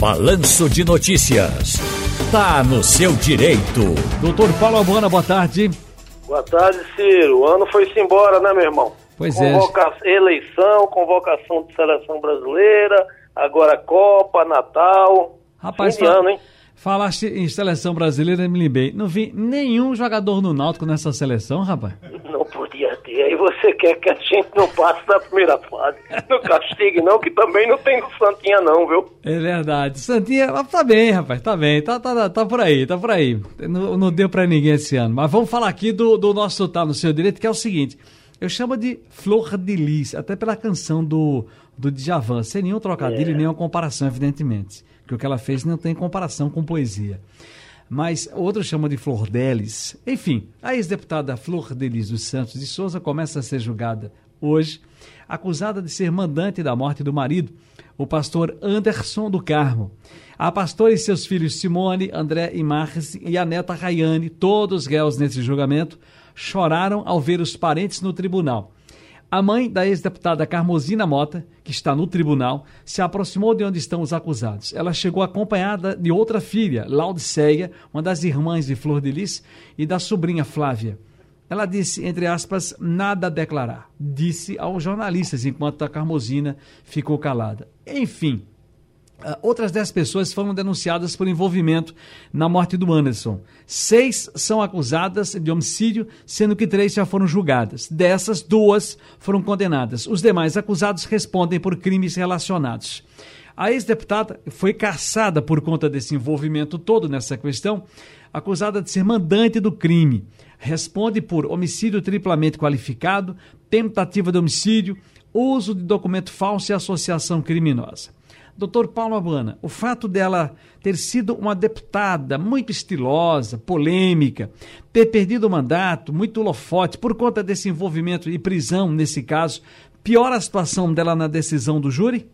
Balanço de Notícias. Tá no seu direito. Doutor Paulo Abana, boa tarde. Boa tarde, Ciro. O ano foi-se embora, né, meu irmão? Pois Convoca é. Eleição, convocação de seleção brasileira, agora Copa, Natal. Rapaz, Fim ano, hein? falaste em seleção brasileira, me lembrei. Não vi nenhum jogador no Náutico nessa seleção, rapaz. Podia ter. Aí você quer que a gente não passe da primeira fase. Não castigue, não, que também não tem do Santinha, não, viu? É verdade. Santinha, tá bem, rapaz, tá bem. Tá, tá, tá por aí, tá por aí. Não, não deu pra ninguém esse ano. Mas vamos falar aqui do, do nosso Tá no Seu Direito, que é o seguinte. Eu chamo de Flor de Lis, até pela canção do, do Djavan, sem nenhum trocadilho e nenhuma comparação, evidentemente. Porque o que ela fez não tem comparação com poesia. Mas outros chamam de Flor Delis. Enfim, a ex-deputada Flor Delis dos Santos de Souza começa a ser julgada hoje, acusada de ser mandante da morte do marido, o pastor Anderson do Carmo. A pastora e seus filhos Simone, André e Marques e a neta Rayane, todos réus nesse julgamento, choraram ao ver os parentes no tribunal. A mãe da ex-deputada Carmosina Mota, que está no tribunal, se aproximou de onde estão os acusados. Ela chegou acompanhada de outra filha, Laudiceia, uma das irmãs de Flor de Lis, e da sobrinha Flávia. Ela disse, entre aspas, nada a declarar. Disse aos jornalistas, enquanto a Carmosina ficou calada. Enfim, outras 10 pessoas foram denunciadas por envolvimento na morte do Anderson. Seis são acusadas de homicídio, sendo que três já foram julgadas. Dessas, duas foram condenadas. Os demais acusados respondem por crimes relacionados. A ex-deputada foi caçada por conta desse envolvimento todo nessa questão, acusada de ser mandante do crime. Responde por homicídio triplamente qualificado, tentativa de homicídio, uso de documento falso e associação criminosa. Doutor Paulo Abana, o fato dela ter sido uma deputada muito estilosa, polêmica, ter perdido o mandato, muito holofote, por conta desse envolvimento e prisão, nesse caso, piora a situação dela na decisão do júri?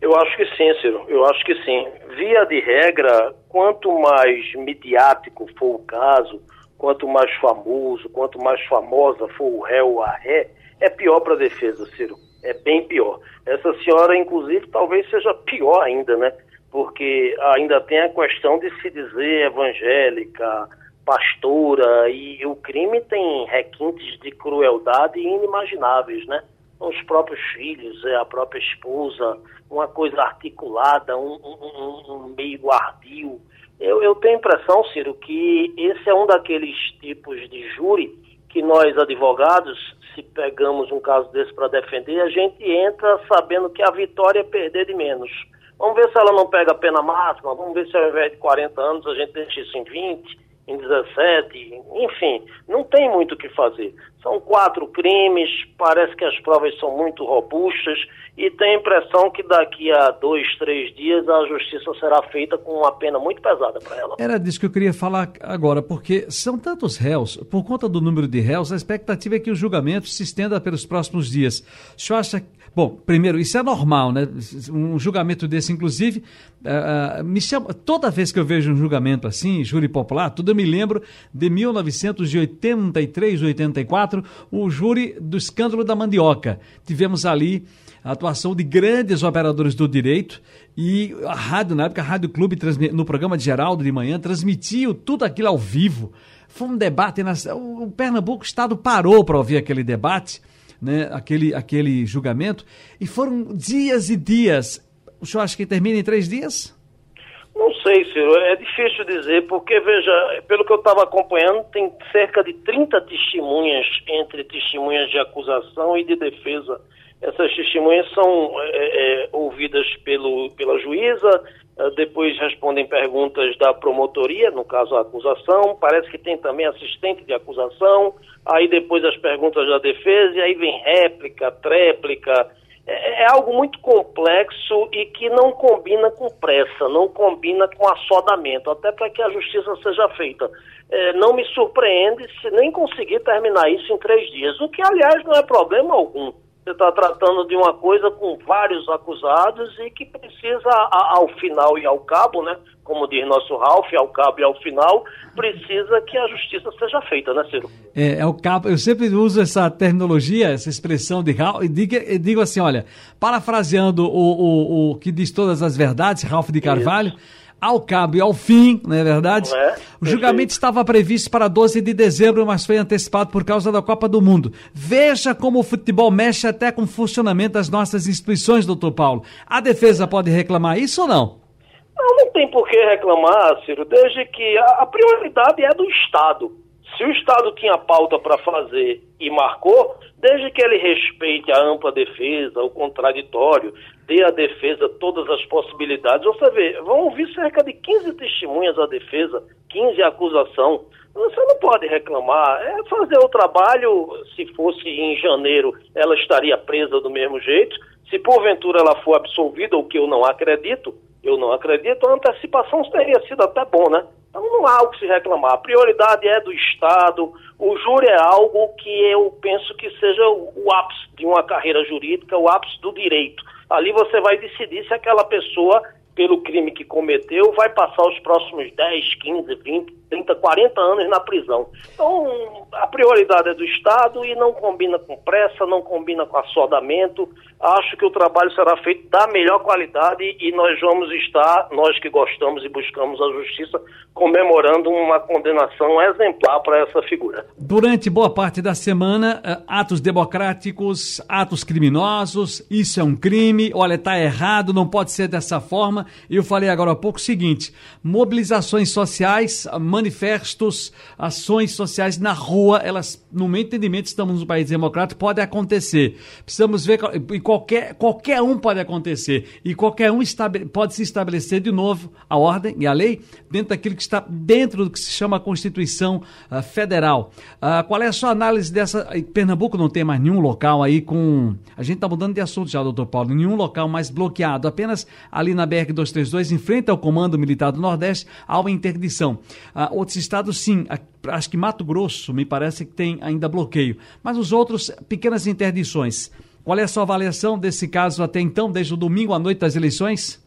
Eu acho que sim, Ciro. Eu acho que sim. Via de regra, quanto mais midiático for o caso, quanto mais famoso, quanto mais famosa for o réu ou a ré, é pior para a defesa, Ciro é bem pior. Essa senhora, inclusive, talvez seja pior ainda, né? Porque ainda tem a questão de se dizer evangélica, pastora, e o crime tem requintes de crueldade inimagináveis, né? Os próprios filhos, é a própria esposa, uma coisa articulada, um, um, um meio ardio. Eu, eu tenho a impressão, Ciro, que esse é um daqueles tipos de júri que nós, advogados, se pegamos um caso desse para defender, a gente entra sabendo que a vitória é perder de menos. Vamos ver se ela não pega a pena máxima, vamos ver se ao invés de 40 anos a gente deixa isso em 20, em 17, enfim, não tem muito o que fazer. São quatro crimes, parece que as provas são muito robustas e tem a impressão que daqui a dois, três dias a justiça será feita com uma pena muito pesada para ela. Era disso que eu queria falar agora, porque são tantos réus, por conta do número de réus, a expectativa é que o julgamento se estenda pelos próximos dias. O senhor acha Bom, primeiro, isso é normal, né? Um julgamento desse, inclusive, uh, me chama. Toda vez que eu vejo um julgamento assim, júri popular, tudo eu me lembro de 1983, 84, o júri do escândalo da mandioca. Tivemos ali a atuação de grandes operadores do direito e a rádio, na época, a Rádio Clube, no programa de Geraldo de manhã, transmitiu tudo aquilo ao vivo. Foi um debate. O Pernambuco, o Estado parou para ouvir aquele debate né, aquele, aquele julgamento, e foram dias e dias. O senhor acha que termina em três dias? Não sei, Ciro, é difícil dizer, porque, veja, pelo que eu estava acompanhando, tem cerca de 30 testemunhas entre testemunhas de acusação e de defesa. Essas testemunhas são é, é, ouvidas pelo, pela juíza, é, depois respondem perguntas da promotoria, no caso a acusação, parece que tem também assistente de acusação, aí depois as perguntas da defesa, e aí vem réplica, tréplica. É, é algo muito complexo e que não combina com pressa, não combina com assodamento, até para que a justiça seja feita. É, não me surpreende se nem conseguir terminar isso em três dias, o que, aliás, não é problema algum Você está tratando de uma coisa com vários acusados e que precisa, ao final e ao cabo, né? Como diz nosso Ralph, ao cabo e ao final, precisa que a justiça seja feita, né, Ciro? É, é o cabo. Eu sempre uso essa terminologia, essa expressão de Ralph, e digo, digo assim: olha, parafraseando o, o, o que diz todas as verdades, Ralph de Carvalho. Isso ao cabo e ao fim, não é verdade? É? O julgamento estava previsto para 12 de dezembro, mas foi antecipado por causa da Copa do Mundo. Veja como o futebol mexe até com o funcionamento das nossas instituições, doutor Paulo. A defesa pode reclamar isso ou não? Não, não tem por que reclamar, Ciro, desde que a, a prioridade é do Estado. Se o Estado tinha pauta para fazer e marcou, desde que ele respeite a ampla defesa, o contraditório, dê à defesa todas as possibilidades. Você vê, vão ouvir cerca de 15 testemunhas à defesa, 15 à acusação. Você não pode reclamar. É fazer o trabalho, se fosse em janeiro, ela estaria presa do mesmo jeito. Se porventura ela for absolvida, o que eu não acredito, eu não acredito, a antecipação teria sido até bom, né? Então não há o que se reclamar. A prioridade é do Estado. O júri é algo que eu penso que seja o ápice de uma carreira jurídica, o ápice do direito. Ali você vai decidir se aquela pessoa pelo crime que cometeu, vai passar os próximos 10, 15, 20, 30, 40 anos na prisão. Então, a prioridade é do Estado e não combina com pressa, não combina com assodamento. Acho que o trabalho será feito da melhor qualidade e nós vamos estar, nós que gostamos e buscamos a justiça, comemorando uma condenação exemplar para essa figura. Durante boa parte da semana, eh, atos democráticos, atos criminosos, isso é um crime, olha, está errado, não pode ser dessa forma. Eu falei agora há pouco o seguinte: mobilizações sociais, manifestos, ações sociais na rua, elas, no meu entendimento, estamos num país democrático, pode acontecer. Precisamos ver, e qualquer, qualquer um pode acontecer, e qualquer um pode se estabelecer de novo a ordem e a lei dentro daquilo que está dentro do que se chama a Constituição uh, Federal. Uh, qual é a sua análise dessa? Pernambuco não tem mais nenhum local aí com. A gente está mudando de assunto já, doutor Paulo, nenhum local mais bloqueado, apenas ali na BR 232, em frente ao Comando Militar do Nordeste, há uma interdição. Ah, outros estados, sim, acho que Mato Grosso, me parece que tem ainda bloqueio. Mas os outros, pequenas interdições. Qual é a sua avaliação desse caso até então, desde o domingo à noite das eleições?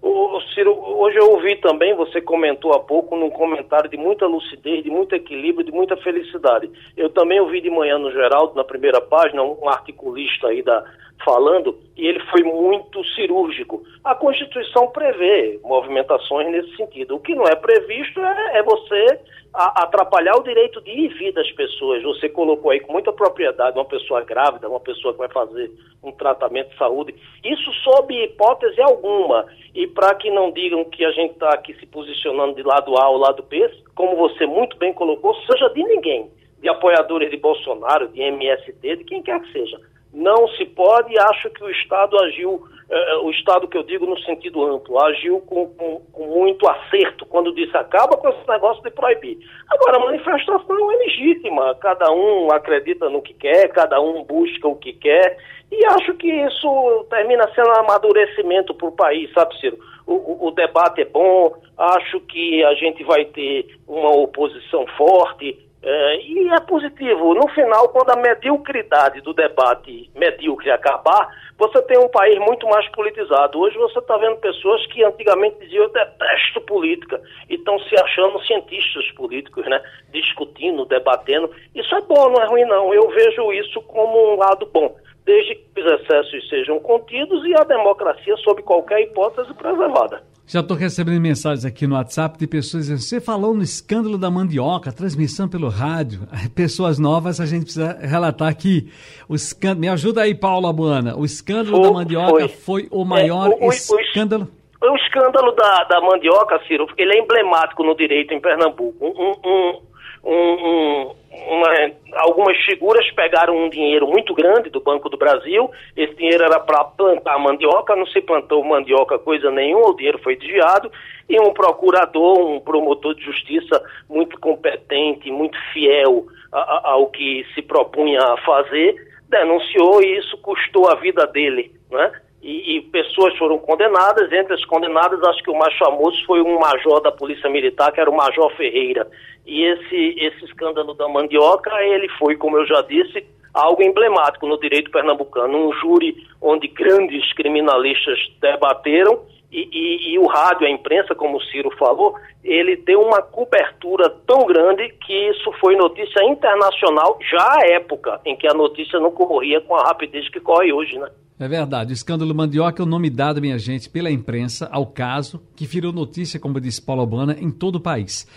O Ciro, hoje eu ouvi também, você comentou há pouco, num comentário de muita lucidez, de muito equilíbrio, de muita felicidade. Eu também ouvi de manhã no Geraldo, na primeira página, um articulista aí da, falando, e ele foi muito cirúrgico. A Constituição prevê movimentações nesse sentido. O que não é previsto é, é você atrapalhar o direito de ir e vir das pessoas. Você colocou aí com muita propriedade uma pessoa grávida, uma pessoa que vai fazer um tratamento de saúde. Isso sob hipótese alguma. E para que não digam que a gente está aqui se posicionando de lado A ou lado B, como você muito bem colocou, seja de ninguém. De apoiadores de Bolsonaro, de MST, de quem quer que seja não se pode, acho que o Estado agiu, eh, o Estado que eu digo no sentido amplo, agiu com, com, com, muito acerto quando disse acaba com esse negócio de proibir. Agora, a manifestação é legítima, cada um acredita no que quer, cada um busca o que quer, e acho que isso termina sendo um amadurecimento para o país, sabe, Ciro? O, o, o debate é bom, acho que a gente vai ter uma oposição forte, é, e é positivo. No final, quando a mediocridade do debate medíocre acabar, você tem um país muito mais politizado. Hoje você está vendo pessoas que antigamente diziam eu detesto política e estão se achando cientistas políticos, né? Discutindo, debatendo. Isso é bom, não é ruim não. Eu vejo isso como um lado bom, desde que os excessos sejam contidos e a democracia, sob qualquer hipótese, preservada. Já estou recebendo mensagens aqui no WhatsApp de pessoas dizendo: você falou no escândalo da mandioca, transmissão pelo rádio. Pessoas novas, a gente precisa relatar aqui. O escândalo, me ajuda aí, Paulo Abuana. O escândalo foi, da mandioca foi, foi o maior é, o, escândalo. O, o, escândalo da, da mandioca, Ciro, ele é emblemático no direito em Pernambuco. Um, um, um, uma, algumas figuras pegaram um dinheiro muito grande do Banco do Brasil, esse dinheiro era para plantar mandioca, não se plantou mandioca coisa nenhuma, o dinheiro foi desviado, e um procurador, um promotor de justiça muito competente, muito fiel a, a, ao que se propunha a fazer, denunciou e isso custou a vida dele, né? E, e, pessoas foram condenadas. Entre as condenadas, acho que o mais famoso foi um major da Polícia Militar, que era o Major Ferreira. E esse, esse escândalo da mandioca, ele foi, como eu já disse, algo emblemático no direito pernambucano, um júri onde grandes criminalistas debateram e, e, e, o rádio, a imprensa, como o Ciro falou, ele deu uma cobertura tão grande que isso foi notícia internacional já à época em que a notícia não corria com a rapidez que corre hoje, né? É verdade. O escândalo Mandioca é o nome dado, minha gente, pela imprensa ao caso que virou notícia, como disse Paulo Albana, em todo o país.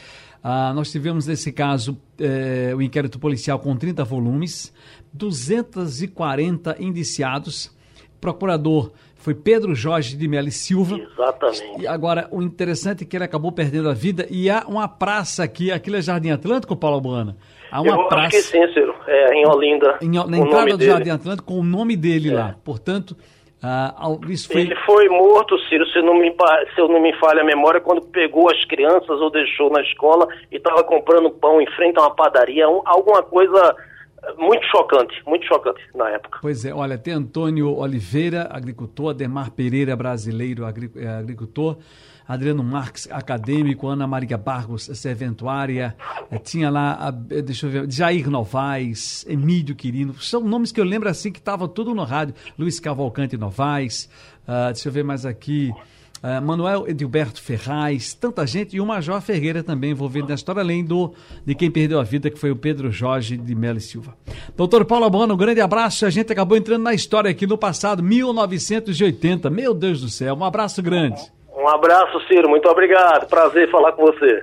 Ah, nós tivemos nesse caso eh, o inquérito policial com 30 volumes, 240 indiciados, procurador foi Pedro Jorge de Melo Silva. Exatamente. E agora, o interessante é que ele acabou perdendo a vida e há uma praça aqui, aquilo é Jardim Atlântico, Paulo Buana? Há uma Eu praça. Acho que sim, Ciro. É, em Olinda. Em, na entrada do dele. Jardim Atlântico, com o nome dele é. lá. Portanto, isso foi... Ele foi morto, Ciro, se, não me, se eu não me falha a memória, quando pegou as crianças ou deixou na escola e estava comprando pão em frente a uma padaria, um, alguma coisa muito chocante, muito chocante na época. Pois é, olha, tem Antônio Oliveira, agricultor, Ademar Pereira, brasileiro, é, agricultor, Adriano Marques, acadêmico, Ana Maria Barros, serventuária, é, tinha lá, é, deixa eu ver, Jair Novaes, Emílio Quirino, são nomes que eu lembro assim que estavam tudo no rádio, Luiz Cavalcante Novaes, uh, deixa eu ver mais aqui, uh, Manuel Edilberto Ferraz, tanta gente, e o Major Ferreira também envolvido na história, além do de quem perdeu a vida, que foi o Pedro Jorge de Melo Silva. Doutor Paulo Abano, um grande abraço. A gente acabou entrando na história aqui no passado, 1980. Meu Deus do céu, um abraço grande. Um abraço, Ciro. Muito obrigado. Prazer falar com você.